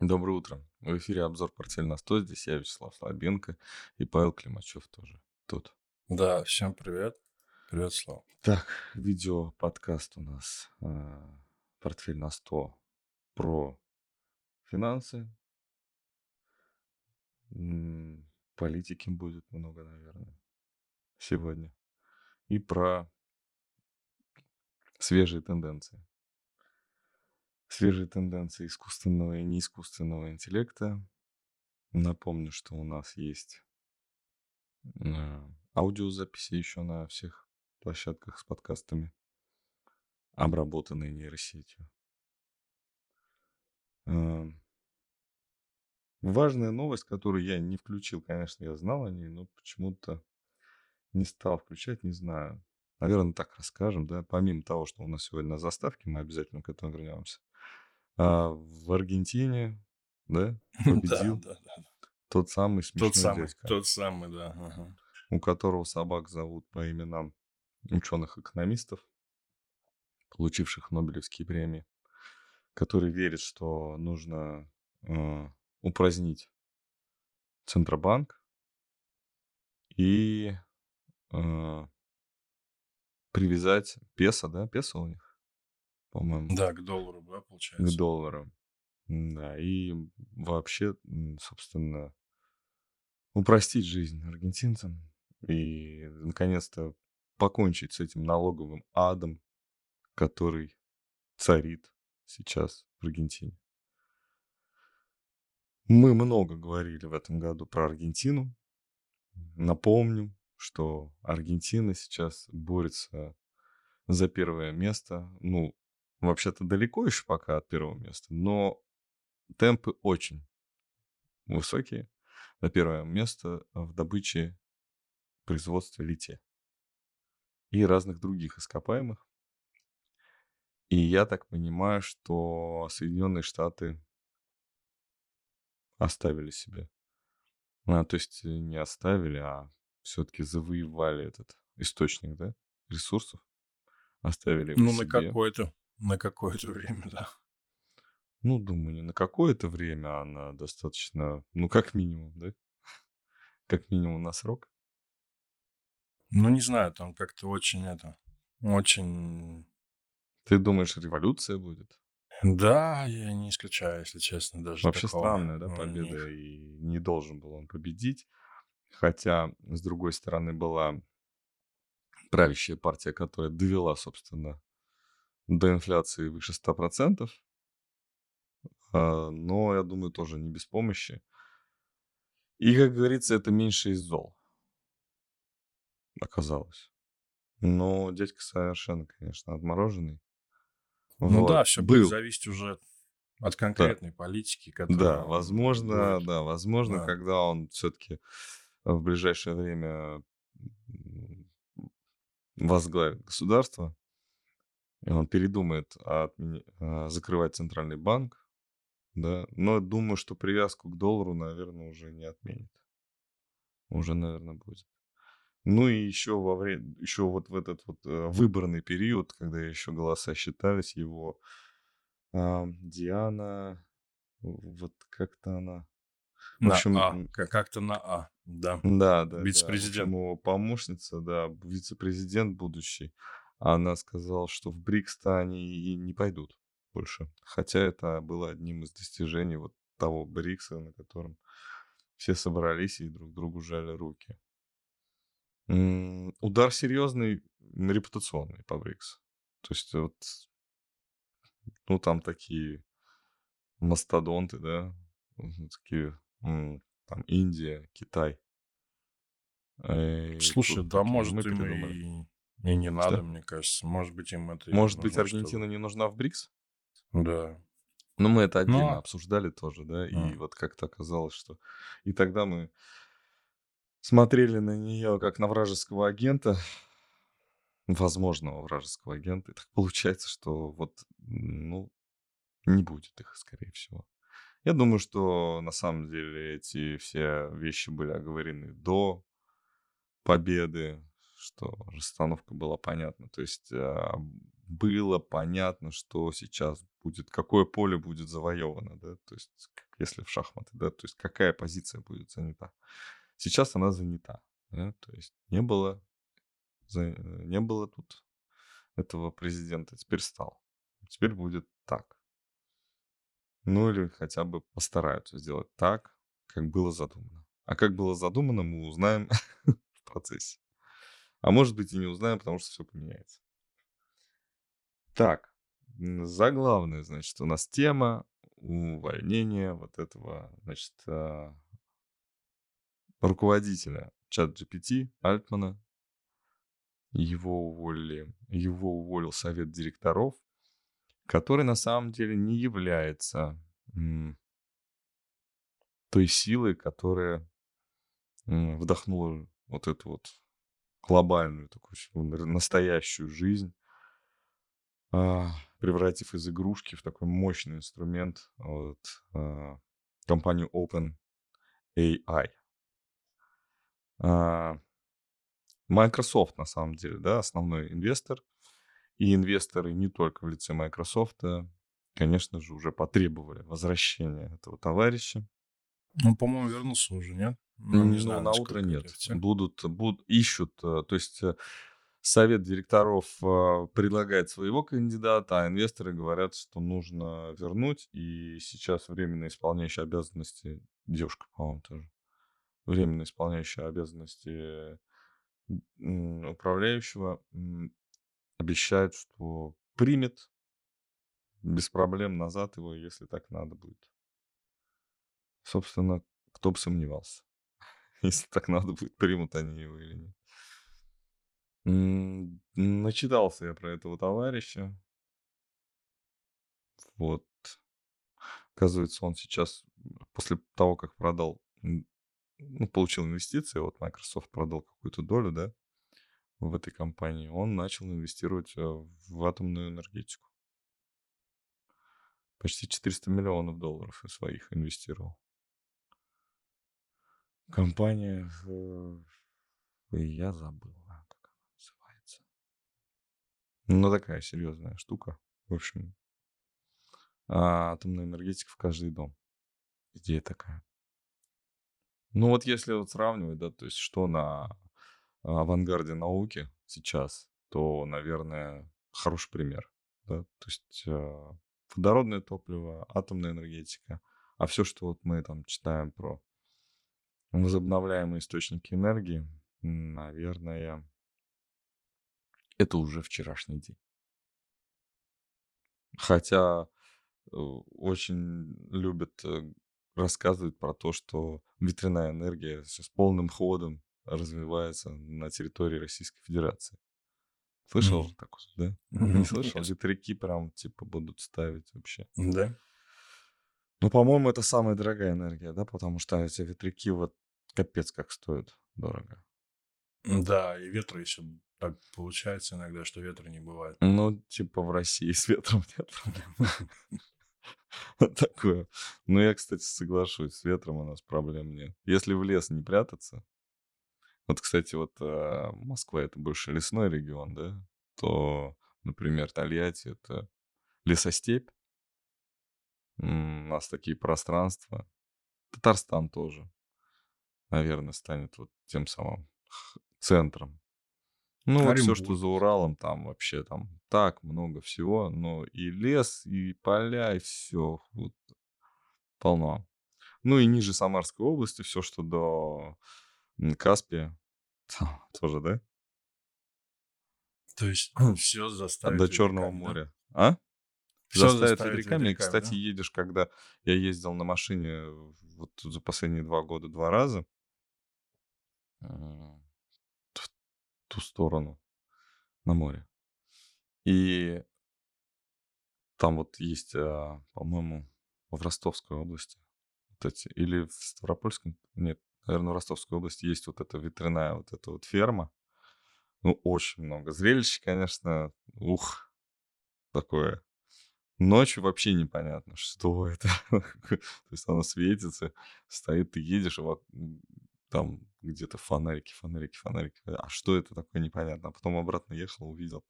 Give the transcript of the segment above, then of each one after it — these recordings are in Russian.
Доброе утро. В эфире обзор «Портфель на 100». Здесь я, Вячеслав Слабенко, и Павел Климачев тоже тут. Да, всем привет. Привет, Слава. Так, видео, подкаст у нас э, «Портфель на 100» про финансы. Политики будет много, наверное, сегодня. И про свежие тенденции. Свежие тенденции искусственного и неискусственного интеллекта. Напомню, что у нас есть э, аудиозаписи еще на всех площадках с подкастами, обработанные нейросетью. Э, Важная новость, которую я не включил, конечно, я знал о ней, но почему-то не стал включать, не знаю. Наверное, так расскажем, да. Помимо того, что у нас сегодня на заставке, мы обязательно к этому вернемся. А, в Аргентине, да, Да, победил да, да. тот самый смешной Тот самый, дядька, тот самый, да. ага. у которого собак зовут по именам ученых-экономистов, получивших Нобелевские премии, который верит, что нужно э, упразднить Центробанк и э, привязать песо, да, песо у них, по-моему, Да, к доллару, да, к получается. доллару. Да, и вообще, собственно, упростить жизнь аргентинцам и, наконец-то, покончить с этим налоговым адом, который царит сейчас в Аргентине. Мы много говорили в этом году про Аргентину. Напомню, что Аргентина сейчас борется за первое место. Ну, вообще-то далеко еще пока от первого места, но темпы очень высокие. За первое место в добыче производства лития и разных других ископаемых. И я так понимаю, что Соединенные Штаты оставили себе. А, то есть э, не оставили, а все-таки завоевали этот источник, да, ресурсов. Оставили его Ну, на себе. На какое-то время, да. Ну, думаю, не на какое-то время, а на достаточно, ну, как минимум, да? Как минимум на срок. Ну, не знаю, там как-то очень это, очень... Ты думаешь, революция будет? Да, я не исключаю, если честно, даже Вообще такого странная, да, победа, и не должен был он победить. Хотя, с другой стороны, была правящая партия, которая довела, собственно, до инфляции выше 100%. а, Но, я думаю, тоже не без помощи. И, как говорится, это меньше из зол оказалось. Но дядька совершенно, конечно, отмороженный. Ну да, все будет Был. зависеть уже от Да. конкретной политики, Да, которая возможно, будет. да, возможно, Да. когда он все-таки в ближайшее время возглавит государство, он передумает отмени- а, закрывать центральный банк, да, но думаю, что привязку к доллару, наверное, уже не отменит. Уже, наверное, будет. Ну и еще во время, еще вот в этот вот э, выборный период, когда еще голоса считались, его а, Диана, вот как-то она, в На общем, А, как-то на А, да. да, да, да, Вице-президент. общем, его помощница, да, вице-президент будущий, она сказала, что в БРИКС-то они и не пойдут больше. Хотя это было одним из достижений вот того БРИКСа, на котором все собрались и друг другу жали руки. М, Удар серьезный, репутационный по БРИКС. То есть вот, ну, там такие мастодонты, да, такие, там Индия, Китай. Э, И Слушай, да, может, им и, и не надо, Что? мне кажется. Может быть, им это Может быть, Аргентина чтобы... не нужна в БРИКС? Да. Ну, мы это отдельно Но... обсуждали тоже, да, и м, вот как-то оказалось, что... И тогда мы смотрели на нее как на вражеского агента, возможного вражеского агента. И так получается, что вот, ну, не будет их, скорее всего. Я думаю, что на самом деле эти все вещи были оговорены до победы, что расстановка была понятна. То есть а, было понятно, что сейчас будет, какое поле будет завоевано, да, то есть если в шахматы, да, то есть какая позиция будет занята. Сейчас она занята, да, то есть не было, не было тут этого президента, теперь стал. Теперь будет так. Ну или хотя бы постараются сделать так, как было задумано. А как было задумано, мы узнаем в процессе. А может быть и не узнаем, потому что все поменяется. Так, заглавная, значит, у нас тема увольнения вот этого, значит, а, руководителя чат GPT Альтмана. Его уволили, его уволил совет директоров, который на самом деле не является той силой, которая вдохнула вот эту вот глобальную, такую настоящую жизнь, а, превратив из игрушки в такой мощный инструмент вот, а, компанию Open AI. А, Microsoft, на самом деле, да, основной инвестор. И инвесторы не только в лице Microsoft, конечно же, уже потребовали возвращения этого товарища. Ну, по-моему, вернулся уже, нет? Ну, не ну, знаю, на утро нет. Будут, будут, ищут, э, то есть э, совет директоров э, предлагает своего кандидата, а инвесторы говорят, что нужно вернуть, и сейчас временно исполняющая обязанности, девушка, по-моему, тоже, временно исполняющая обязанности управляющего обещает, что примет без проблем назад его, если так надо будет. Собственно, кто бы сомневался. Если так надо будет, примут они его или нет. Начитался я про этого товарища. Вот. Оказывается, он сейчас, после того, как продал, ну, получил инвестиции, вот Microsoft продал какую-то долю, да, в этой компании, он начал инвестировать э, в атомную энергетику. Почти 400 миллионов долларов своих инвестировал. Компания, я забыл, как она называется. Ну, такая серьезная штука. В общем, а, атомная энергетика в каждый дом. Идея такая. Ну вот если вот сравнивать, да, то есть что на авангарде науки сейчас, то, наверное, хороший пример. Да? То есть э, водородное топливо, атомная энергетика, а все, что вот мы там читаем про возобновляемые источники энергии, наверное, это уже вчерашний день. Хотя э, очень любят э, рассказывать про то, что ветряная энергия сейчас полным ходом развивается на территории Российской Федерации. Слышал mm. такое, да? Mm-hmm. Не слышал? Ветряки прям типа будут ставить вообще. Да. Ну, по-моему, это самая дорогая энергия, да, потому что эти ветряки вот капец как стоят дорого. Да, и ветра еще так получается иногда, что ветра не бывает. Ну, типа в России с ветром нет Такое. Ну, я, кстати, соглашусь, с ветром у нас проблем нет. Если в лес не прятаться, вот, кстати, вот э, Москва это больше лесной регион, да, то, например, Тольятти это лесостепь. У нас такие пространства. Татарстан тоже, наверное, станет вот тем самым центром. Ну, вот все, что за Уралом, там вообще там так много всего, но и лес, и поля, и все вот, полно. Ну и ниже Самарской области, все, что до Каспия, тоже, да? То есть все заставит До Черного моря. А? Все заставит ветряками. ветряками. Кстати, да? едешь, когда я ездил на машине вот за последние два года два раза в ту сторону на море. И там вот есть, а, по-моему, в Ростовской области вот эти, или в Ставропольском, нет, наверное, в Ростовской области есть вот эта ветряная вот эта вот ферма. Ну, очень много. Зрелищ, конечно, ух, такое. Ночью вообще непонятно, что это. То есть оно светится, стоит, ты едешь, вот там где-то фонарики, фонарики, фонарики. А что это такое, непонятно. А потом обратно ехал, увидел.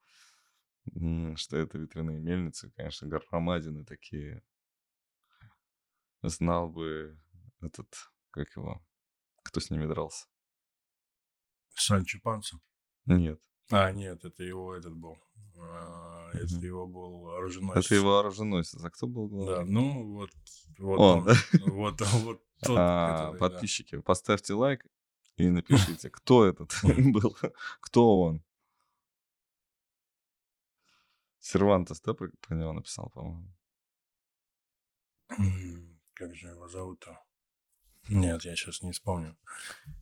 что это ветряные мельницы, конечно, громадины такие. Знал бы этот, как его, кто с ними дрался. Санчо Панса. Нет. А, нет, это его этот был. А, Это Мгм. его был Это оруженосец. его оруженосец. А кто был Да, главным? ну вот, вот Он, он, да? вот, вот тот, А, который, да. подписчики, поставьте лайк и напишите, кто этот был, кто он. Сервантес, да, про, него написал, по-моему? Как же его зовут-то? Нет, я сейчас не вспомню.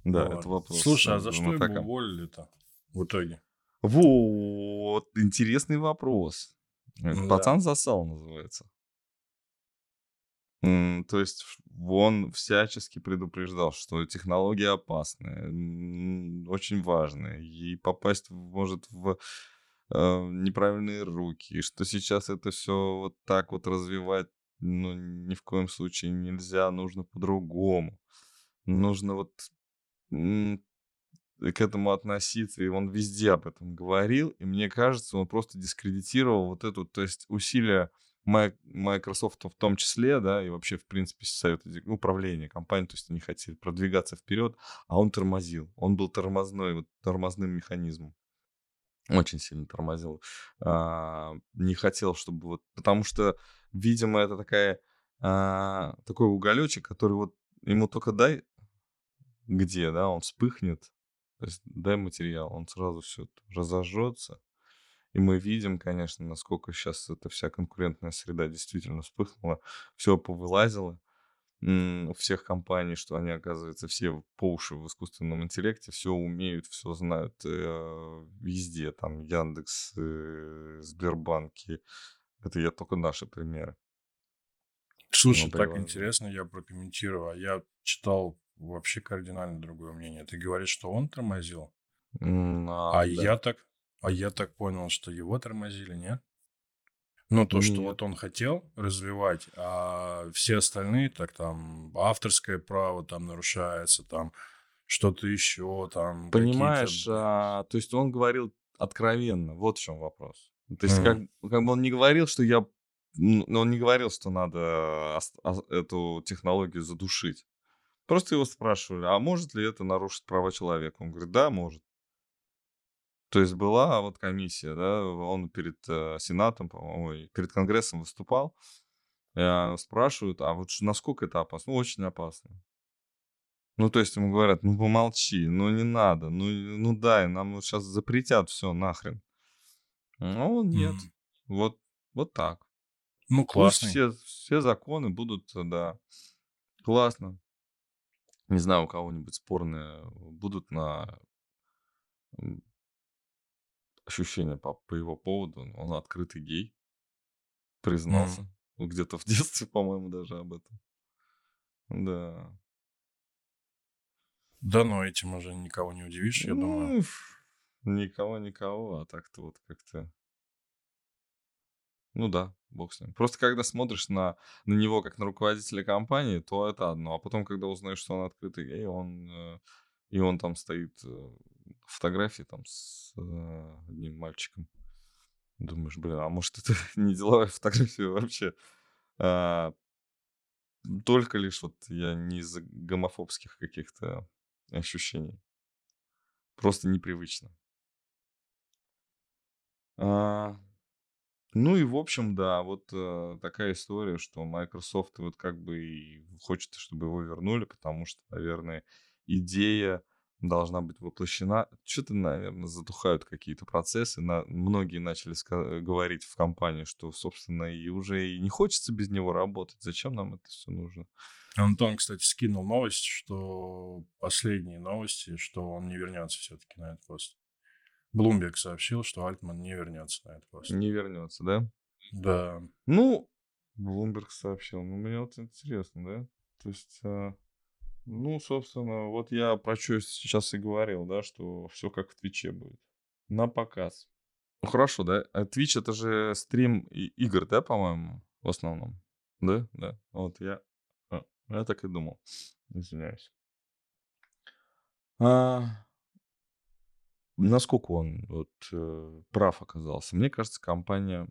Да, Вот. это вопрос. Слушай, а э, за что его уволили-то в итоге? Вот, интересный вопрос. Э, Да. Пацан засал, называется. То есть он всячески предупреждал, что технологии опасные, м, очень важные, и попасть может в э, неправильные руки, что сейчас это все вот так вот развивать, ну, ни в коем случае нельзя, нужно по-другому. Нужно вот к этому относиться, и он везде об этом говорил, и мне кажется, он просто дискредитировал вот эту, то есть усилия Microsoft в том числе, да, и вообще, в принципе, совет управления компанией, то есть они хотели продвигаться вперед, а он тормозил. Он был тормозной, вот тормозным механизмом. Очень сильно тормозил. А, не хотел, чтобы вот... Потому что, видимо, это такая, а, такой уголечек, который вот ему только дай где, да, он вспыхнет. То есть дай материал, он сразу все разожжется. И мы видим, конечно, насколько сейчас эта вся конкурентная среда действительно вспыхнула, все повылазило у всех компаний, что они, оказывается, все по уши в искусственном интеллекте, все умеют, все знают э, везде, там Яндекс, э, Сбербанки. Это я только наши примеры. Слушай, Ну, так интересно, я прокомментирую. А я читал вообще кардинально другое мнение. Ты говоришь, что он тормозил, М, а да. я так, а я так понял, что его тормозили, нет? Ну, то, что Нет. вот он хотел развивать, а все остальные, так там, авторское право там нарушается, там, что-то еще, там, Понимаешь, а, то есть он говорил откровенно, вот в чем вопрос. То есть Мгм. как, как бы он не говорил, что я... Он не говорил, что надо эту технологию задушить. Просто его спрашивали, а может ли это нарушить права человека? Он говорит, да, может. То есть была вот комиссия, да, он перед э, Сенатом, по-моему, ой, перед Конгрессом выступал, э, спрашивают, а вот насколько это опасно? Ну, очень опасно. Ну, то есть ему говорят, ну, помолчи, ну, не надо, ну, ну, дай, нам вот сейчас запретят все нахрен. Ну, нет, М. вот, вот так. Ну, классный. все, все законы будут, э, да, классно. Не знаю, у кого-нибудь спорные будут на ощущения по, по его поводу. Он открытый гей, признался. Ну, Где-то в детстве, по-моему, даже об этом. Да. Да, но этим уже никого не удивишь, я думаю. Ну, ф- никого, никого, а так-то вот как-то... Ну да, бог с ним. Просто когда смотришь на, на него как на руководителя компании, то это одно. А потом, когда узнаешь, что он открытый гей, он, э, и он там стоит э, фотографии там с э, одним мальчиком, думаешь, блин, а может это не деловая фотография вообще? А, только лишь вот я не из-за гомофобских каких-то ощущений. Просто непривычно. А, ну и в общем, да, вот э, такая история, что Microsoft вот как бы и хочет, чтобы его вернули, потому что, наверное, идея должна быть воплощена. Что-то, наверное, затухают какие-то процессы. На... Многие начали ска- говорить в компании, что, собственно, и уже и не хочется без него работать. Зачем нам это все нужно? Антон, кстати, скинул новость, что последние новости, что он не вернется все-таки на этот пост. Блумберг сообщил, что Альтман не вернется на этот пост. Не вернется, да? Да. Ну, Блумберг сообщил. Ну, мне вот интересно, да? То есть, а, ну, собственно, вот я про что сейчас и говорил, да, что все как в Твиче будет. На показ. Ну, хорошо, да? А Twitch это же стрим игр, да, по-моему, в основном? Да? Да. Вот я, а, я так и думал. Извиняюсь. А, насколько он вот, э, прав оказался? Мне кажется, компания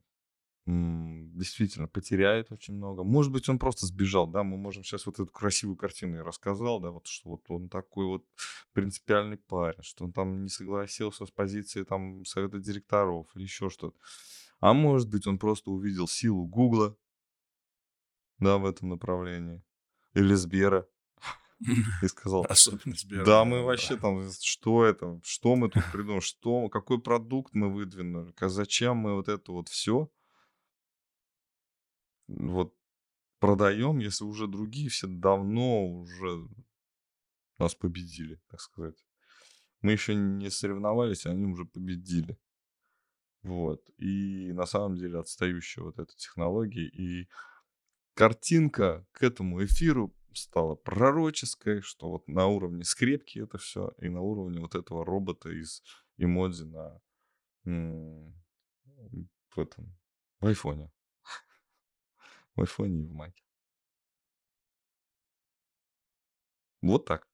действительно потеряет очень много. Может быть, он просто сбежал, да, мы можем сейчас вот эту красивую картину я рассказал, да, вот что вот он такой вот принципиальный парень, что он там не согласился с позицией там совета директоров или еще что-то. А может быть, он просто увидел силу Гугла, да, в этом направлении. Или Сбера. И сказал, Особенно да, мы вообще там, что это, что мы тут придумали, что, какой продукт мы выдвинули, зачем мы вот это вот все вот продаем, если уже другие все давно уже нас победили, так сказать. Мы еще не соревновались, а они уже победили. Вот. И на самом деле отстающая вот эта технология. И картинка к этому эфиру стала пророческой, что вот на уровне скрепки это все, и на уровне вот этого робота из эмодзи на в этом в айфоне. В айфоне и в маке. Вот так.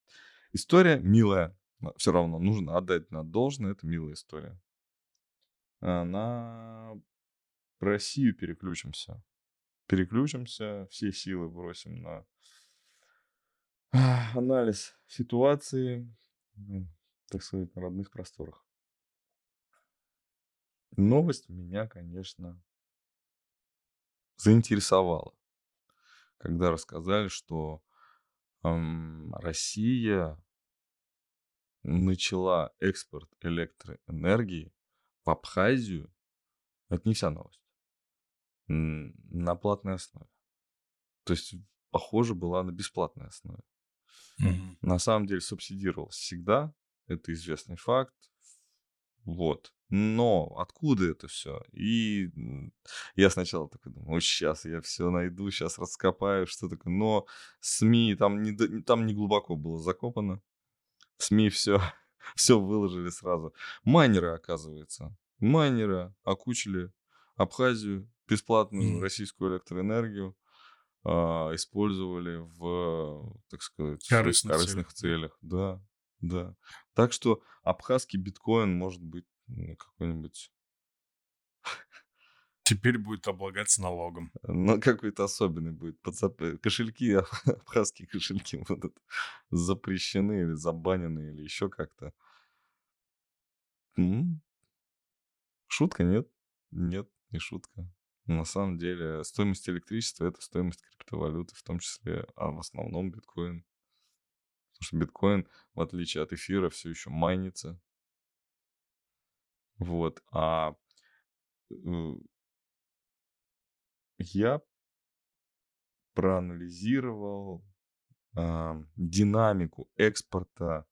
История милая. Все равно нужно отдать на должное. Это милая история. На Россию переключимся. Переключимся, все силы бросим на анализ ситуации, м, так сказать, на родных просторах. Новость меня, конечно, заинтересовала, когда рассказали, что ам, Россия начала экспорт электроэнергии в Абхазию. Это не вся новость. На платной основе. То есть, похоже, была на бесплатной основе. Мгм. На самом деле субсидировалась всегда. Это известный факт. Вот. Но откуда это все? И я сначала такой думаю, сейчас я все найду, сейчас раскопаю, что такое. Но СМИ там не, там не глубоко было закопано. В СМИ все, все выложили сразу. Майнеры, оказывается. Майнеры окучили Абхазию, бесплатную Мгм. российскую электроэнергию а, использовали в, так сказать, Корыстных корыстных целях, целях. Да, да. Так что абхазский биткоин может быть какой-нибудь, Теперь будет облагаться налогом. ну, какой-то особенный будет. Подзап- Кошельки, абхазские кошельки будут запрещены или забанены или еще как-то. Шутка, нет? Нет, не шутка. На самом деле стоимость электричества – это стоимость криптовалюты, в том числе, а в основном биткоин. Потому что биткоин, в отличие от эфира, все еще майнится. Вот. А э, я проанализировал а, динамику экспорта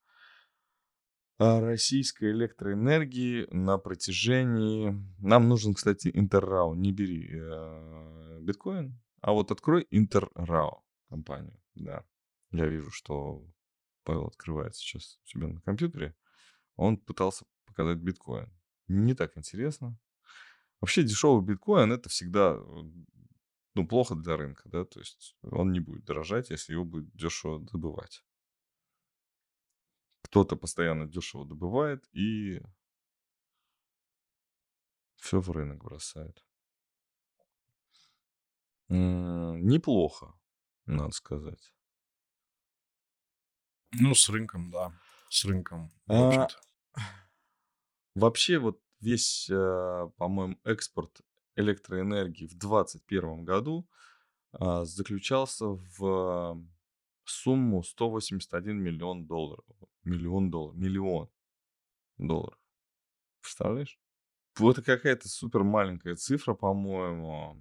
российской электроэнергии на протяжении... Нам нужен, кстати, Интеррау. Не бери э, биткоин, а вот открой Интеррау компанию. Да. Я вижу, что Павел открывает сейчас у себя на компьютере. Он пытался показать биткоин. Не так интересно. Вообще дешевый биткоин это всегда ну, плохо для рынка, да, то есть он не будет дорожать, если его будет дешево добывать. Кто-то постоянно дешево добывает и все в рынок бросает. Неплохо, надо сказать. Ну, с рынком, да. С рынком, А. Вообще вот весь, э, по-моему, экспорт электроэнергии в 2021 году а, заключался в сумму 181 миллион долларов. Миллион долларов. Миллион долларов. Представляешь? Вот какая-то супер маленькая цифра, по-моему.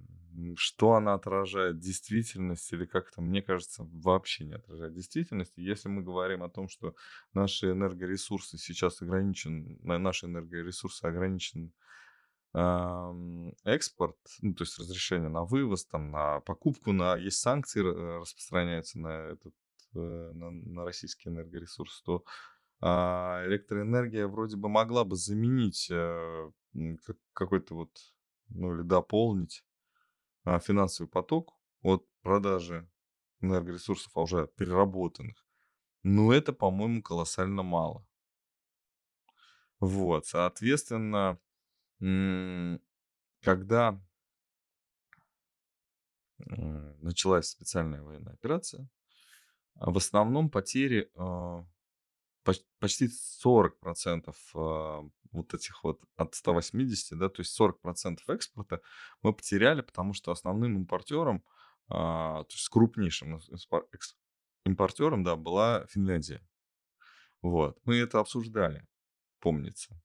Что она отражает действительность или как то мне кажется, вообще не отражает действительность. Если мы говорим о том, что наши энергоресурсы сейчас ограничен, на- наши энергоресурсы ограничен ам, экспорт, ну, то есть разрешение на вывоз, там, на покупку, на есть санкции э, распространяются на этот на, на российский энергоресурс, то а, электроэнергия вроде бы могла бы заменить э, как- какой-то вот, ну или дополнить а, финансовый поток от продажи энергоресурсов, а уже переработанных. Но это, по-моему, колоссально мало. Вот, соответственно, когда м, началась специальная военная операция, а, в основном потери, а, поч- почти 40% а, вот этих вот от 180, да, то есть 40% экспорта мы потеряли, потому что основным импортером, а, то есть крупнейшим импортером, да, была Финляндия. Вот, мы это обсуждали, помнится.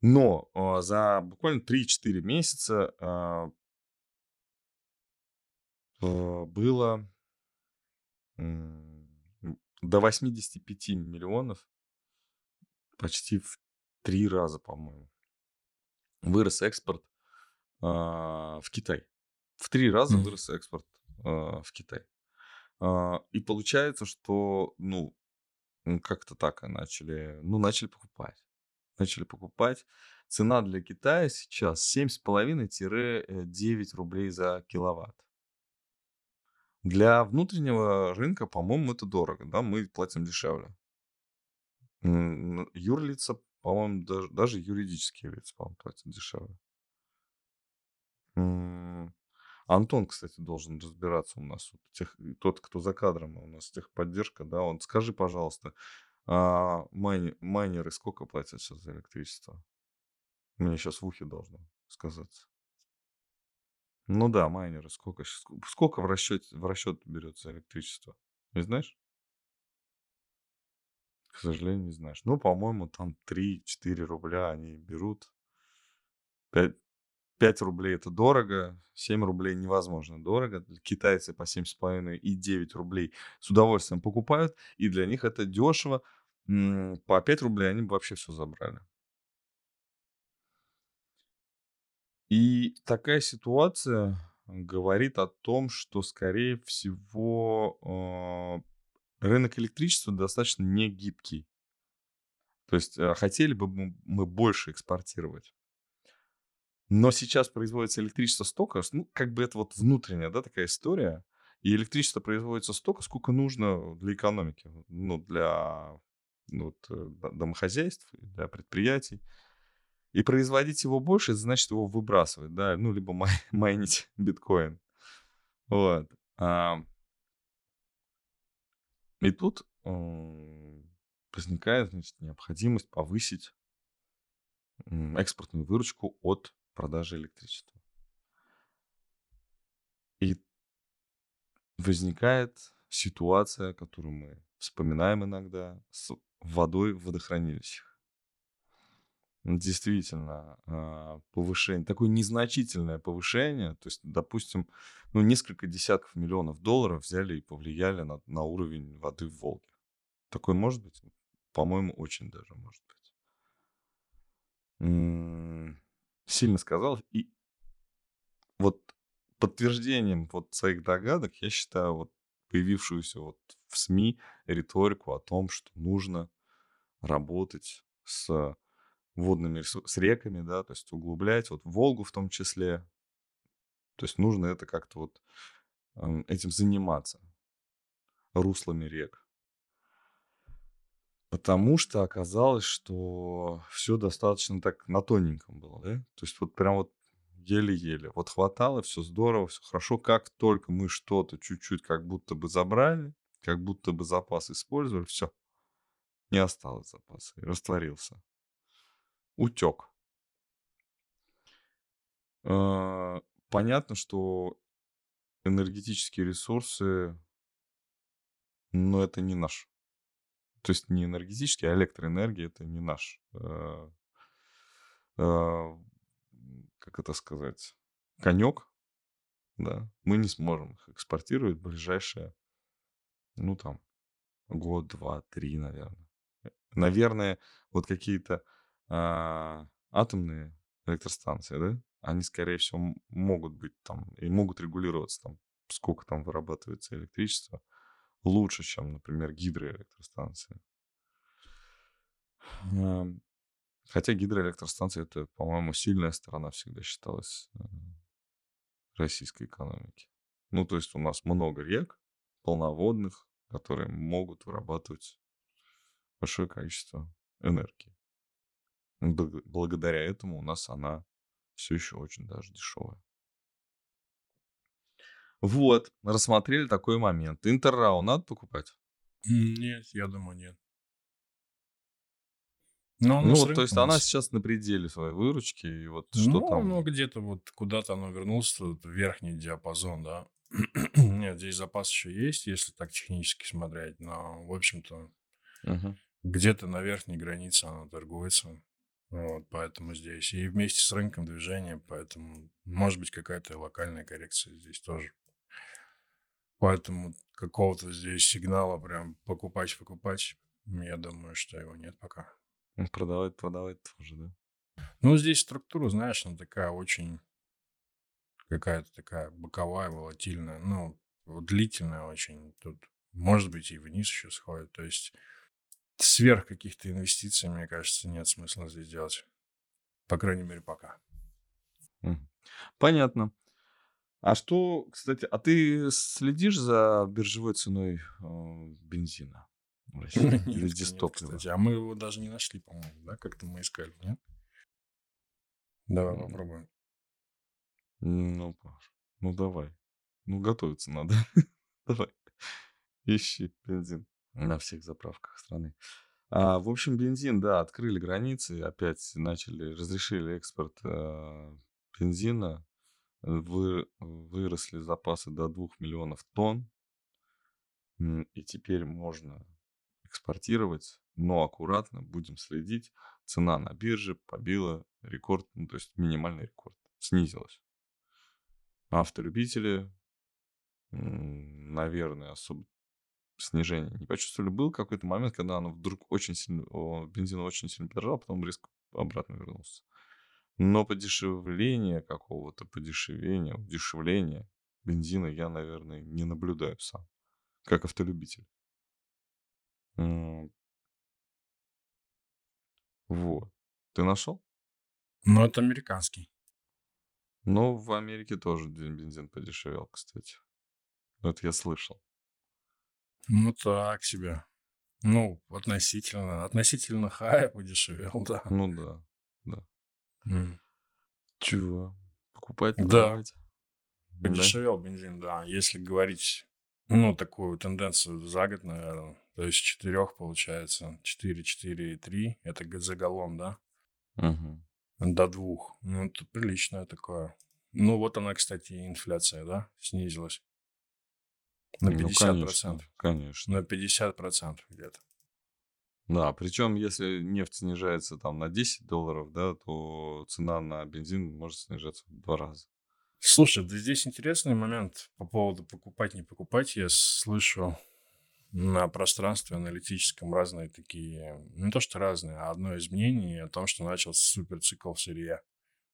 Но а, за буквально 3-4 месяца а, а, было до 85 миллионов, почти в три раза, по-моему, вырос экспорт а, в Китай. В три раза Мгм. вырос экспорт а, в Китай. А, И получается, что, ну, как-то так и начали, ну, начали покупать. Начали покупать. Цена для Китая сейчас 7,5-9 рублей за киловатт. Для внутреннего рынка, по-моему, это дорого, да, мы платим дешевле. Юрлица, по-моему, даже, даже юридические лица, по-моему, платят дешевле. Антон, кстати, должен разбираться у нас. тех- тот, кто за кадром у нас техподдержка, да, он скажи, пожалуйста, а майни- майнеры сколько платят сейчас за электричество? Мне сейчас в ухе должно сказаться. Ну да, майнеры сколько, сколько в расчете, в расчет берется электричество? Не знаешь? К сожалению, не знаешь. Ну, по-моему, там 3-4 рубля они берут. 5, 5 рублей это дорого, 7 рублей невозможно дорого. Китайцы по 7,5 и 9 рублей с удовольствием покупают, и для них это дешево. По 5 рублей они бы вообще все забрали. И такая ситуация говорит о том, что, скорее всего, а, рынок электричества достаточно не гибкий. То есть а, хотели бы мы больше экспортировать. Но сейчас производится электричество столько, ну, как бы это вот внутренняя, да, такая история. И электричество производится столько, сколько нужно для экономики, ну, для ну, вот, э, домохозяйств, для предприятий. И производить его больше, значит его выбрасывать, да, ну, либо май- майнить биткоин. Вот. А, и тут возникает, значит, необходимость повысить экспортную выручку от продажи электричества. И возникает ситуация, которую мы вспоминаем иногда, с водой в водохранилищах. Действительно, а, повышение, такое незначительное повышение, то есть, допустим, ну, несколько десятков миллионов долларов взяли и повлияли на, на уровень воды в Волге. Такое может быть? По-моему, очень даже может быть. Сильно сказал. И вот подтверждением вот своих догадок я считаю вот появившуюся вот в СМИ риторику о том, что нужно работать с водными с реками, да, то есть углублять вот Волгу в том числе. То есть нужно это как-то вот эм, этим заниматься, руслами рек. Потому что оказалось, что все достаточно так на тоненьком было, да? То есть вот прям вот еле-еле. Вот хватало, все здорово, все хорошо. Как только мы что-то чуть-чуть как будто бы забрали, как будто бы запас использовали, все, не осталось запаса, и растворился. Утек. Э, Понятно, что энергетические ресурсы, но это не наш. То есть не энергетический, а электроэнергия это не наш. э, э, Как это сказать? Конек, да. Мы не сможем их экспортировать в ближайшие, ну там, год, два, три, наверное. Наверное, вот какие-то а, атомные электростанции, да, они, скорее всего, могут быть там и могут регулироваться там, сколько там вырабатывается электричество, лучше, чем, например, гидроэлектростанции. Ам, Хотя гидроэлектростанция это, по-моему, сильная сторона всегда считалась э, российской экономики. Ну, то есть у нас много рек полноводных, которые могут вырабатывать большое количество энергии. Бл- Благодаря этому у нас она все еще очень даже дешевая. Вот, рассмотрели такой момент. Интеррау надо покупать? Нет, я думаю, нет. Но Ну, вот, то есть она сейчас на пределе своей выручки, и вот что ну, там? ну, где-то вот куда-то оно вернулось, вот в верхний диапазон, да. Нет, здесь запас еще есть, если так технически смотреть, но, в общем-то, Мгм. где-то на верхней границе оно торгуется. Вот, поэтому здесь. И вместе с рынком движения, поэтому может быть какая-то локальная коррекция здесь тоже. Поэтому какого-то здесь сигнала прям покупать, покупать, я думаю, что его нет пока. Ну, Продавать, продавать тоже, да? Ну, здесь структура, знаешь, она такая очень какая-то такая боковая, волатильная, ну, длительная очень. Тут, может быть, и вниз еще сходит. То есть сверх каких-то инвестиций, мне кажется, нет смысла здесь делать. По крайней мере, пока. Понятно. А что, кстати, а ты следишь за биржевой ценой э, бензина в России? Нет, Или дистоплива? кстати. А мы его даже не нашли, по-моему, да? Как-то мы искали, нет? Давай попробуем. Ну, Паш, ну давай. Ну, готовиться надо. Давай. Ищи бензин на всех заправках страны. А, в общем, бензин, да, открыли границы, опять начали, разрешили экспорт э, бензина, вы, выросли запасы до 2 миллионов тонн, и теперь можно экспортировать, но аккуратно будем следить. Цена на бирже побила рекорд, ну, то есть минимальный рекорд, снизилась. Автолюбители, наверное, особо снижения не почувствовали. Был какой-то момент, когда оно вдруг очень сильно, бензин очень сильно подорожал, потом резко обратно вернулся. Но подешевление какого-то, подешевления, удешевления бензина я, наверное, не наблюдаю сам, как автолюбитель. Вот. Ты нашел? Ну, это американский. Ну, в Америке тоже бен- бензин подешевел, кстати. Это я слышал. Ну, так себе. Ну, относительно. Относительно хая подешевел, да. Ну да, да. М. Чего? Покупать, Да. Да? Подешевел бензин, да. Если говорить, ну, такую тенденцию за год, наверное, то есть 4 получается, 4, 4 и 3, это за галлон, да, Мгм. до 2. Ну, это приличное такое. Ну, вот она, кстати, инфляция, да, снизилась. На Ну, 50%. конечно, конечно. На 50% где-то. Да, причем если нефть снижается там на 10 долларов, да, то цена на бензин может снижаться в два раза. Слушай, да здесь интересный момент по поводу покупать, не покупать. Я слышу на пространстве аналитическом разные такие, не то что разные, а одно из мнений о том, что начался суперцикл в сырье.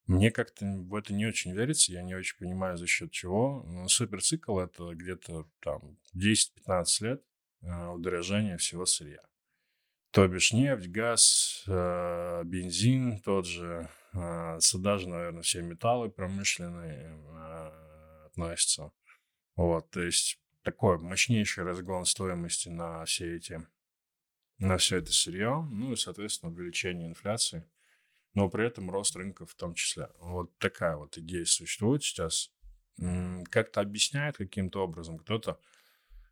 Мне как-то в это не очень верится, я не очень понимаю, за счет чего. Но суперцикл — это где-то там 10-15 лет э, удорожания всего сырья. То бишь нефть, газ, э, бензин тот же, э, сюда же, наверное, все металлы промышленные относятся. Вот, то есть такой мощнейший разгон стоимости на все эти, на все это сырье, ну и, соответственно, увеличение инфляции, но при этом рост рынка в том числе. Вот такая вот идея существует сейчас. Как-то объясняет каким-то образом кто-то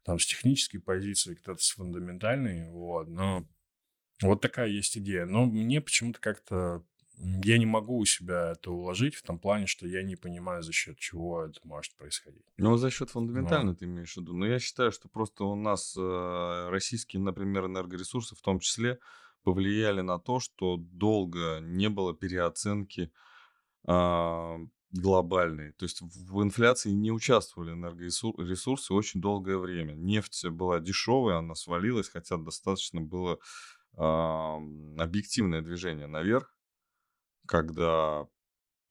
там с технической позиции, кто-то с фундаментальной, вот, но вот такая есть идея. Но мне почему-то как-то я не могу у себя это уложить в том плане, что я не понимаю, за счет чего это может происходить. Ну, за счет фундаментально ты имеешь в виду. Но я считаю, что просто у нас э, российские, например, энергоресурсы в том числе повлияли на то, что долго не было переоценки а, глобальной. То есть в инфляции не участвовали энергоресурсы очень долгое время. Нефть была дешевая, она свалилась, хотя достаточно было а, объективное движение наверх, когда,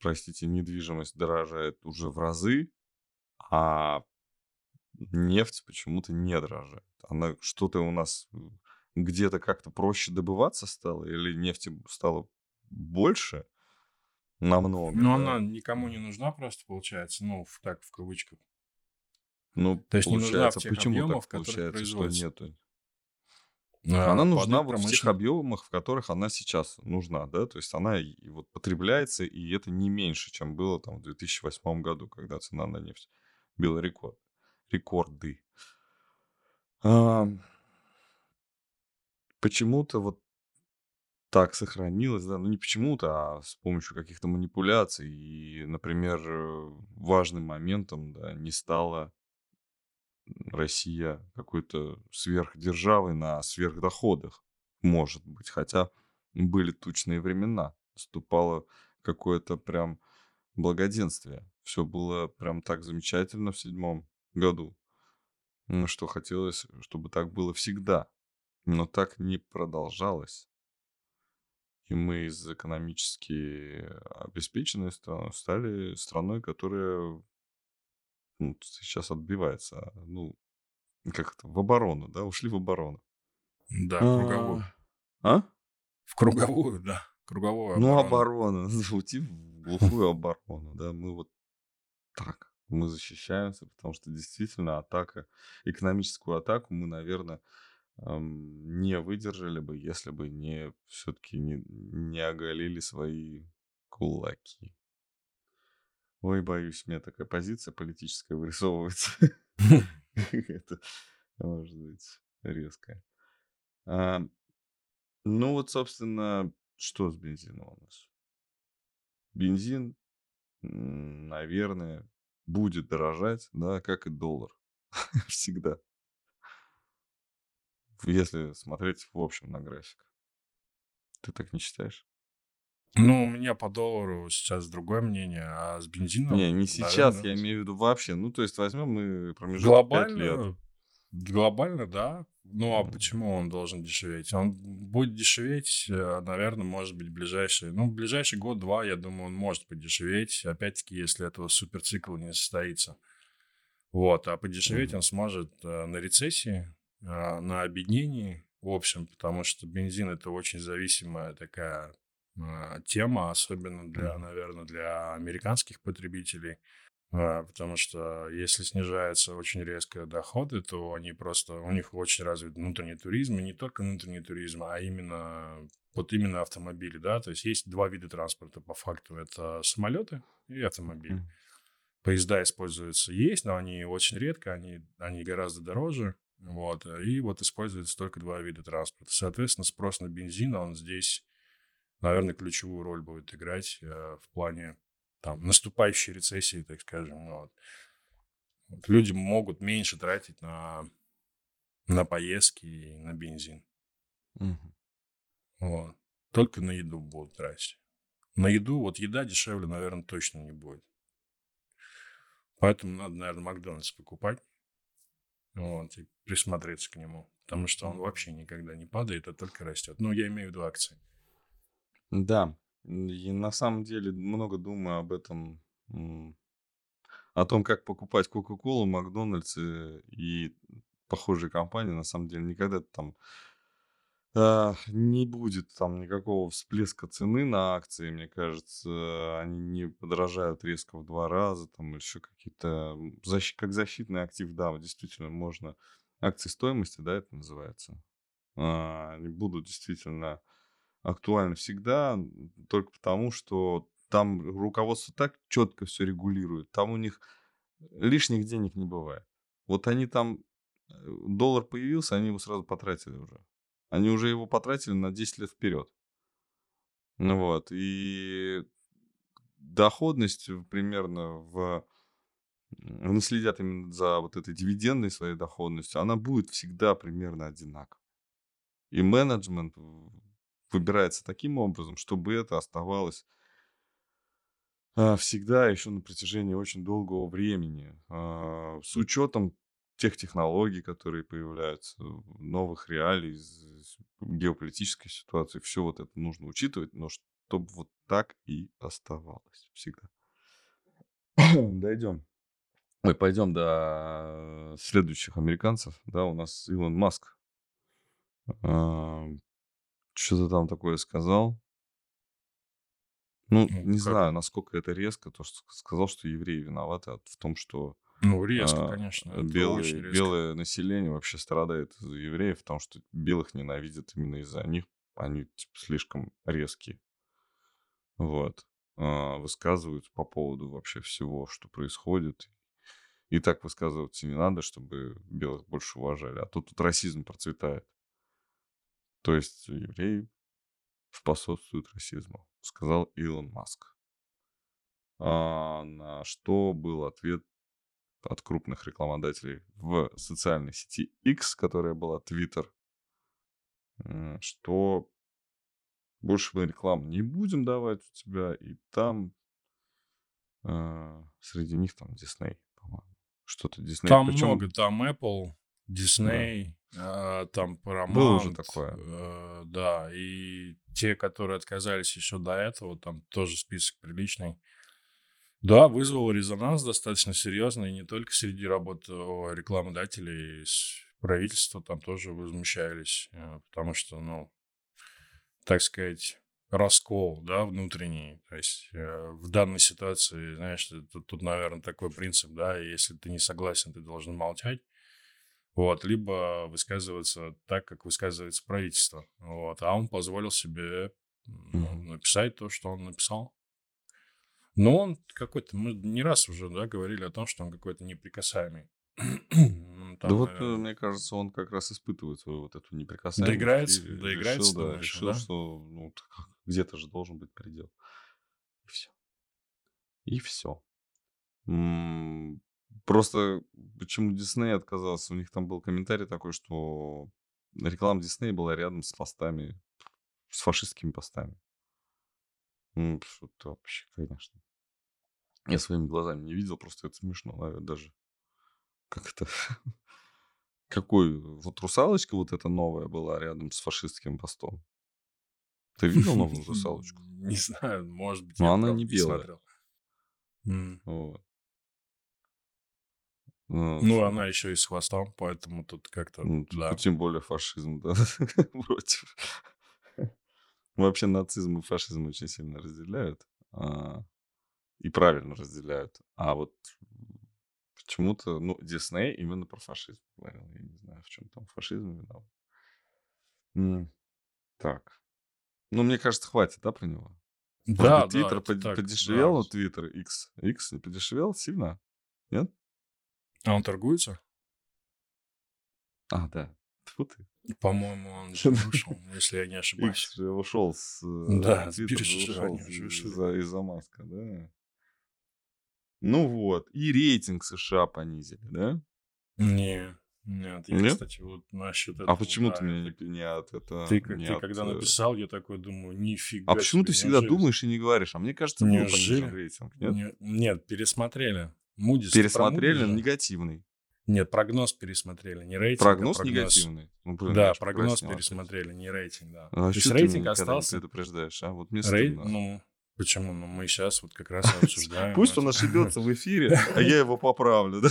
простите, недвижимость дорожает уже в разы, а нефть почему-то не дорожает. Она что-то у нас э, где-то как-то проще добываться стало, или нефти стало больше намного, Но да? она никому не нужна просто, получается, ну, в- так, в кавычках. Ну, То есть не нужна в получается, тех почему объемах, так получается, что нету? Она А, нужна падает вот в тех объемах, в которых она сейчас нужна, да, то есть она и вот потребляется, и это не меньше, чем было там в 2008 году, когда цена на нефть била рекорд, рекорды. А, почему-то вот так сохранилось, да, ну не почему-то, а с помощью каких-то манипуляций. И, например, э, важным моментом, да, не стала Россия какой-то сверхдержавой на сверхдоходах, может быть. Хотя были тучные времена, наступало какое-то прям благоденствие. Все было прям так замечательно в седьмом году, что хотелось, чтобы так было всегда. Но так не продолжалось. И мы из экономически обеспеченной страны стали страной, которая ну, сейчас отбивается. Ну, как это, в оборону, да, ушли в оборону. Да, круговую. А? В круговую, да. Круговую Ну, оборону. оборона. Уйти в глухую оборону, да. Мы вот так. Мы защищаемся, потому что действительно атака, экономическую атаку мы, наверное, не выдержали бы, если бы не все-таки не, не оголили свои кулаки. Ой, боюсь, у меня такая позиция политическая вырисовывается. Это может быть резко. А, Ну вот, собственно, что с бензином у нас? Бензин, наверное, будет дорожать, да, как и доллар. Всегда. Если смотреть в общем на график. Ты так не считаешь? Ну, у меня по доллару сейчас другое мнение, а с бензином... Не, не сейчас, наверное, я имею в виду вообще. Ну, то есть возьмем мы промежуток 5 лет. Глобально, глобально, да. Ну, а М. почему он должен дешеветь? Он будет дешеветь, э, наверное, может быть, ближайший... Ну, ближайший год-два, я думаю, он может подешеветь. Опять-таки, если этого суперцикла не состоится. Вот, а подешеветь Мгм. он сможет э, на рецессии, на объединении, в общем, потому что бензин это очень зависимая такая э, тема, особенно для, наверное, для американских потребителей. Э, Потому что если снижаются очень резко доходы, то они просто, у них очень развит внутренний туризм, и не только внутренний туризм, а именно вот именно автомобили, да, то есть есть два вида транспорта по факту, это самолеты и автомобили. Поезда используются есть, но они очень редко, они, они гораздо дороже. Вот, и вот используются только два вида транспорта. Соответственно, спрос на бензин, он здесь, наверное, ключевую роль будет играть э, в плане там, наступающей рецессии, так скажем. Вот. Вот люди могут меньше тратить на, на поездки и на бензин. Мгм. Вот. Только на еду будут тратить. На еду, вот еда дешевле, наверное, точно не будет. Поэтому надо, наверное, Макдональдс покупать. Вот, и присмотреться к нему. Потому что он вообще никогда не падает, а только растет. Ну, я имею в виду акции. Да, и на самом деле много думаю об этом, о том, как покупать Кока-Колу, Макдональдс э, и похожие компании. На самом деле никогда там не будет там никакого всплеска цены на акции, мне кажется. Они не подорожают резко в два раза, там еще какие-то... защ- Как защитный актив, да, действительно можно... Акции стоимости, да, это называется. А, Они будут действительно актуальны всегда, только потому, что там руководство так четко все регулирует, там у них лишних денег не бывает. Вот они там, э, доллар появился, они его сразу потратили уже. Они уже его потратили на 10 лет вперед. Ну вот, и доходность в- примерно в... Они следят именно за вот этой дивидендной своей доходностью, она будет всегда примерно одинаковой. И менеджмент выбирается таким образом, чтобы это оставалось а, всегда еще на протяжении очень долгого времени. А, С учетом тех технологий, которые появляются, новых реалий, геополитической ситуации, все вот это нужно учитывать, но чтобы вот так и оставалось всегда. Дойдем. Ой, пойдем до следующих американцев. Да, у нас Илон Маск. Что-то там такое сказал. Ну, Ну, не как? знаю, насколько это резко, то, что сказал, что евреи виноваты от- в том, что Ну, резко, А, конечно. Белые, резко. белое население вообще страдает из-за евреев, потому что белых ненавидят именно из-за них. Они типа, слишком резкие. Вот. А, высказываются по поводу вообще всего, что происходит. И так высказываться не надо, чтобы белых больше уважали. А тут, тут расизм процветает. То есть евреи способствуют расизму, сказал Илон Маск. А на что был ответ от крупных рекламодателей в социальной сети X, которая была Twitter, м, что больше мы рекламу не будем давать у тебя, и там а, среди них там Disney, по-моему. Что-то Disney. Там Причем много, там Apple, Disney, а, там Paramount. Было уже такое. э, да, и те, которые отказались еще до этого, там тоже список приличный. Да, вызвал резонанс достаточно серьезный, не только среди работ рекламодателей, правительства там тоже возмущались, э, потому что, ну, так сказать, раскол, да, внутренний. То есть э, в данной ситуации, знаешь, тут, тут, наверное, такой принцип, да, если ты не согласен, ты должен молчать. Вот, либо высказываться так, как высказывается правительство. Вот, а он позволил себе ну, написать то, что он написал. Но он какой-то, мы не раз уже, да, говорили о том, что он какой-то неприкасаемый. Ну, Да там, вот, э, мне кажется, он как раз испытывает свою вот эту неприкасаемость. Доиграется? и Доиграется, решил, да, думаешь, решил, да? что ну, где-то же должен быть предел. И все. И все. Просто почему Дисней отказался? У них там был комментарий такой, что реклама Дисней была рядом с постами, с фашистскими постами. Ну, что-то вообще, конечно. Я своими глазами не видел, просто это смешно, наверное, даже. Как это? Какой? Вот русалочка вот эта новая была рядом с фашистским постом. Ты видел новую русалочку? Не знаю, может быть, Но она не белая. Вот. Ну, Ну, она еще и с хвостом, поэтому тут как-то, ну, да. тем более фашизм, да, против. Вообще нацизм и фашизм очень сильно разделяют. а, И правильно разделяют. А вот почему-то, ну, Дисней именно про фашизм говорил. Я не знаю, в чем там фашизм виноват. М, Так. Ну, мне кажется, хватит, да, про него? Да, да, Твиттер это под- так, подешевел, да. Твиттер X, X не подешевел сильно? Нет? А он торгуется? А, да. Тьфу ты. По-моему, он же вышел, если я не ошибаюсь. Же ушел с... Да, э, с ушли. из-за из-за Маска, да. Ну вот. И рейтинг США понизили, да? Не, нет, я, Нет? кстати, вот насчет этого... А почему да, ты это- не, не от. Ты, как- не ты от, когда э, написал, я такой думаю, нифига А почему ты всегда неужели- думаешь и не говоришь? А мне кажется, был понижен Неужели? рейтинг, нет? Не- Нет, пересмотрели. Мудис. Пересмотрели негативный. Нет, прогноз пересмотрели, не рейтинг. а Прогноз негативный. Ну, блин, Да, прогноз покраснел опять. пересмотрели, не рейтинг, да. А То есть ты рейтинг меня остался. предупреждаешь, а? Вот мне Рей... Ну, почему? Ну, мы сейчас вот как раз обсуждаем. Пусть он ошибется в эфире, а я его поправлю, да?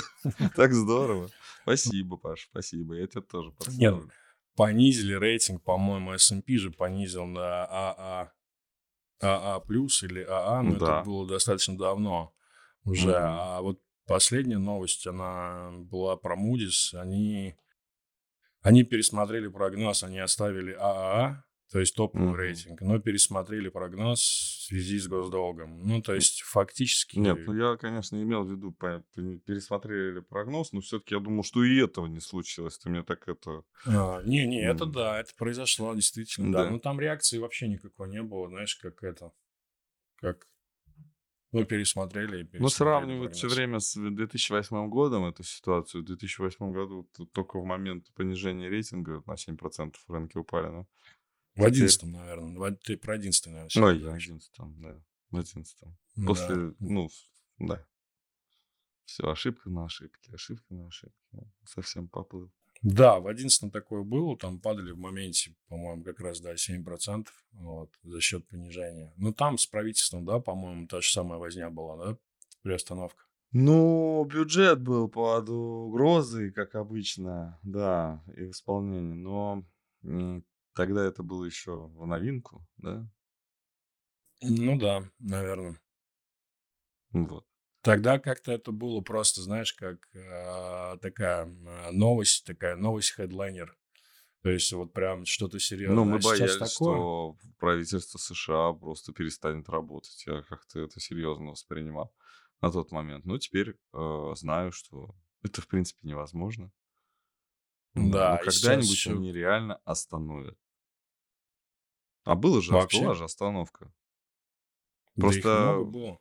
Так здорово. Спасибо, Паш, спасибо. Я тебя тоже подставлю. Понизили рейтинг, по-моему, S&P же понизил на АА. АА плюс или АА, но это было достаточно давно уже. А вот последняя новость, она была про Moody's. Они, они пересмотрели прогноз, они оставили АА, то есть топовый Мгм. рейтинг, но пересмотрели прогноз в связи с госдолгом. Ну, то есть фактически... Нет, ну я, конечно, имел в виду, пересмотрели прогноз, но все-таки я думал, что и этого не случилось. Ты мне так это... А, не, не, это М. да, это произошло действительно, да. Да. Ну там реакции вообще никакой не было, знаешь, как это, как, ну пересмотрели и пересмотрели. Ну, сравнивать все время с 2008 годом эту ситуацию. В 2008 году только в момент понижения рейтинга на 7% рынки упали, да? В одиннадцатом, наверное, в- ты про одиннадцатый, наверное. Ой, сейчас в говоришь. 11 да. В 11 Да. После, ну, с- да. Все, ошибка на ошибке, ошибка на ошибке. Совсем поплыл. Да, в одиннадцатом такое было, там падали в моменте, по-моему, как раз, да, 7% вот, за счет понижения. Ну, там с правительством, да, по-моему, та же самая возня была, да, приостановка. Ну, бюджет был под угрозой, как обычно, да, и в исполнении. Но тогда это было еще в новинку, да? Ну да, наверное. Вот. Тогда как-то это было просто, знаешь, как э, такая э, новость, такая новость-хедлайнер. То есть вот прям что-то серьезное. Ну, мы а боялись, такое. что правительство США просто перестанет работать. Я как-то это серьезно воспринимал на тот момент. Но теперь э, знаю, что это, в принципе, невозможно. Да, но Да, когда-нибудь все они реально остановят. А было же, была вообще, же остановка. да Просто... было.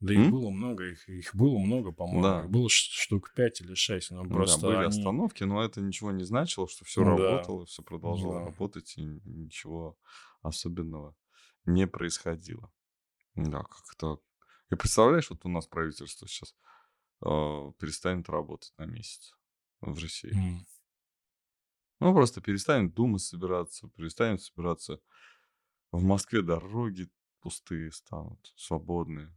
Да их м? было много, их, их было много, по-моему. Их Да. было ш- штук пять или шесть, но Да, просто были они... остановки, но это ничего не значило, что все Да, работало, все продолжало да. работать, и ничего особенного не происходило. Да, как-то... И представляешь, вот у нас правительство сейчас э, перестанет работать на месяц в России. М. Ну, просто перестанет Дума собираться, перестанет собираться. В Москве дороги пустые станут, свободные.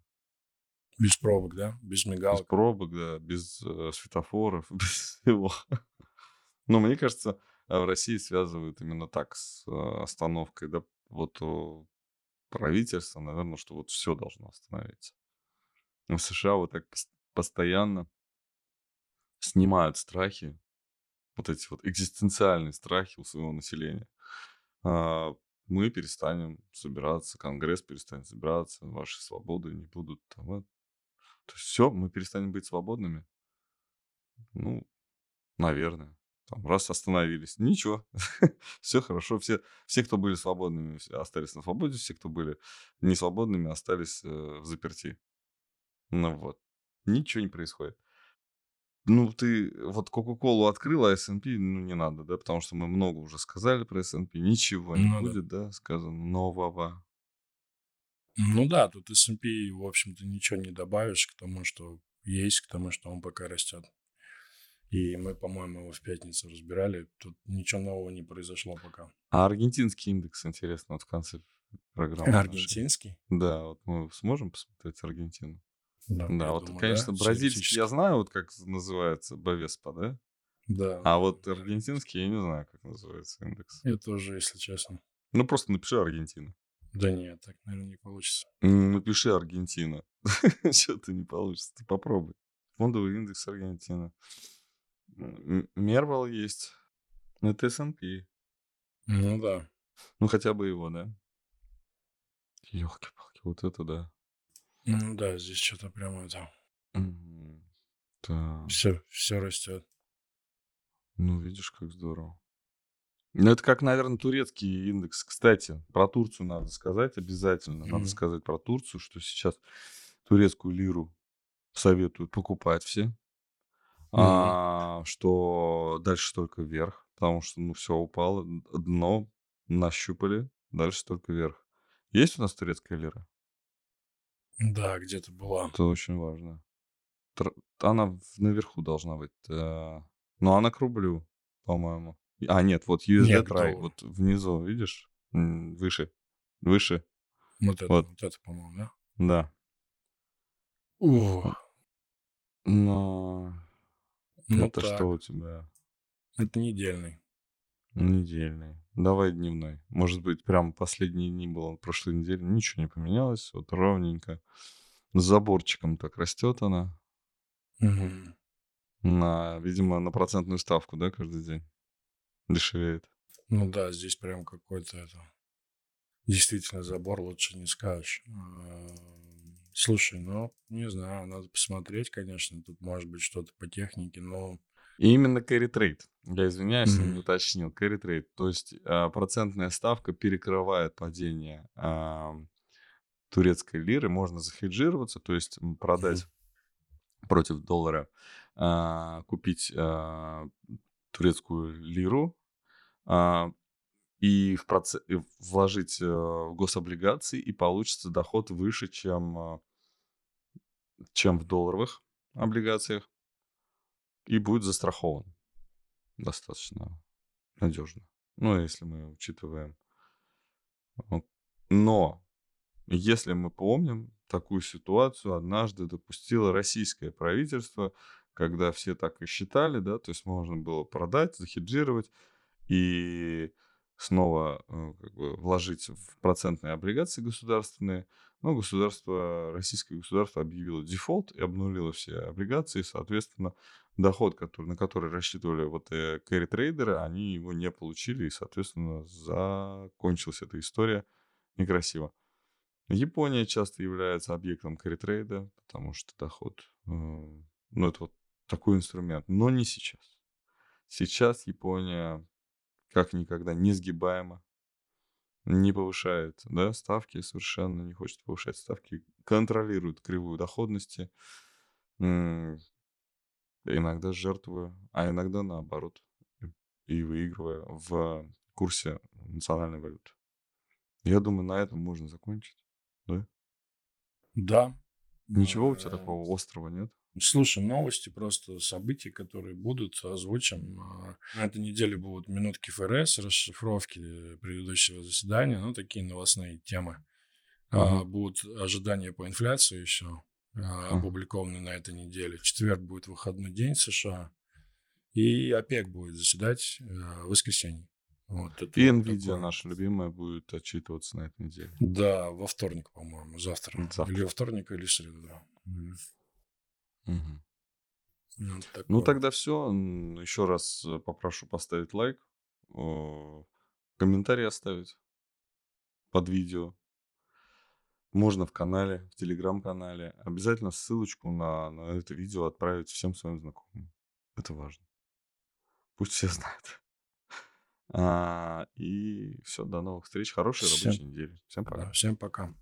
Без пробок, да? Без Без мигалок. пробок, да, без э, светофоров, без всего. Но мне кажется, а в России связывают именно так с э, остановкой, да, вот э, правительство, наверное, что вот все должно остановиться. В США вот так пос- постоянно снимают страхи, вот эти вот экзистенциальные страхи у своего населения. А, Мы перестанем собираться, Конгресс перестанет собираться, ваши свободы не будут там. Вот. То есть все, мы перестанем быть свободными. Ну, наверное. Там, раз остановились. Ничего. Все хорошо. Все, все, кто были свободными, остались на свободе. Все, кто были не свободными, остались э, в заперти. Ну вот. Ничего не происходит. Ну, ты вот Кока-Колу открыл, а S&P, ну, не надо, да, потому что мы много уже сказали про S&P. Ничего не Ну да. будет, да, сказано нового. Ну да, тут S&P, в общем-то, ничего не добавишь к тому, что есть, к тому, что он пока растет. И мы, по-моему, его в пятницу разбирали. Тут ничего нового не произошло пока. А аргентинский индекс, интересно, вот в конце программы нашей. Аргентинский? Да, вот мы сможем посмотреть Аргентину? Да, Да, вот, думаю, конечно, да, бразильский я знаю, вот как называется, Бавеспа, да? Да, А вот аргентинский я не знаю, как называется индекс. я тоже, если честно. Ну, просто напиши Аргентина. Да нет, так, наверное, не получится. Напиши Аргентина. Что-то не получится, ты попробуй. Фондовый индекс Аргентины. М, Мервал есть. Это S&P. Ну да. Ну, хотя бы его, да? Ёлки-палки, вот это да. Ну да, здесь что-то прямо это... Так, Все, все растет. ну, видишь, как здорово. Ну, это как, наверное, турецкий индекс. Кстати, про Турцию надо сказать обязательно. Надо Мгм. сказать про Турцию, что сейчас турецкую лиру советуют покупать все. Мгм. А, что дальше только вверх, потому что, ну, все упало, дно нащупали, дальше только вверх. Есть у нас турецкая лира? Да, где-то была. Это очень важно. Тр- Она наверху должна быть. э, Но она к рублю, по-моему. А, нет, вот USD Нет, вот внизу, видишь? Выше. Выше. Вот это, Вот, вот это, по-моему, да? да. Ух, Но ну это что так, у тебя? это недельный. Недельный. Давай дневной. Может быть, прям последние дни было прошлой недели. Ничего не поменялось. Вот ровненько. С заборчиком так растет она. Мгм. На, видимо, на процентную ставку, да, каждый день дешевеет. Ну да, здесь прям какой-то это... Действительно, забор лучше не скажешь. А, Слушай, ну, не знаю, надо посмотреть, конечно. Тут может быть что-то по технике, но... И именно carry trade. Я извиняюсь, я не уточнил. Carry trade. То есть а, процентная ставка перекрывает падение а, турецкой лиры. Можно захеджироваться, то есть продать против доллара, а, купить а, турецкую лиру а, и, в и вложить э, в гособлигации, и получится доход выше, чем, а, чем в долларовых облигациях, и будет застрахован достаточно надежно. Ну, если мы учитываем. Но если мы помним, такую ситуацию однажды допустило российское правительство, когда все так и считали, да, то есть можно было продать, захеджировать и снова э, как бы, вложить в процентные облигации государственные, Но государство, российское государство объявило дефолт и обнулило все облигации. Соответственно, доход, который, на который рассчитывали вот э, кэрри-трейдеры, они его не получили. И, соответственно, закончилась эта история некрасиво. Япония часто является объектом кэрри-трейда, потому что доход, э, ну, это вот такой инструмент. Но не сейчас. Сейчас Япония как никогда несгибаема, не повышает да, ставки совершенно, не хочет повышать ставки, контролирует кривую доходности, иногда жертвуя, а иногда наоборот, и выигрывая в курсе национальной валюты. Я думаю, на этом можно закончить, да? Да. Ничего у тебя такого острого нет? Слушай, новости, просто события, которые будут, озвучим. А, на этой неделе будут минутки ФРС, расшифровки предыдущего заседания, ну, такие новостные темы. Uh-huh. Будут ожидания по инфляции еще uh-huh. опубликованы на этой неделе. В четверг будет выходной день США. И ОПЕК будет заседать в воскресенье. Вот, это и NVIDIA такое. наша любимая будет отчитываться на этой неделе. Да, во вторник, по-моему, завтра. завтра. Или во вторник, или в среду, да. Угу. Вот ну, тогда все. Еще раз э, попрошу поставить лайк, комментарий оставить под видео. Можно в канале, в телеграм-канале. Обязательно ссылочку на, на это видео отправить всем своим знакомым. Это важно. Пусть все знают. А, и все, до новых встреч. Хорошей всем, рабочей недели. Всем пока. Да, всем пока.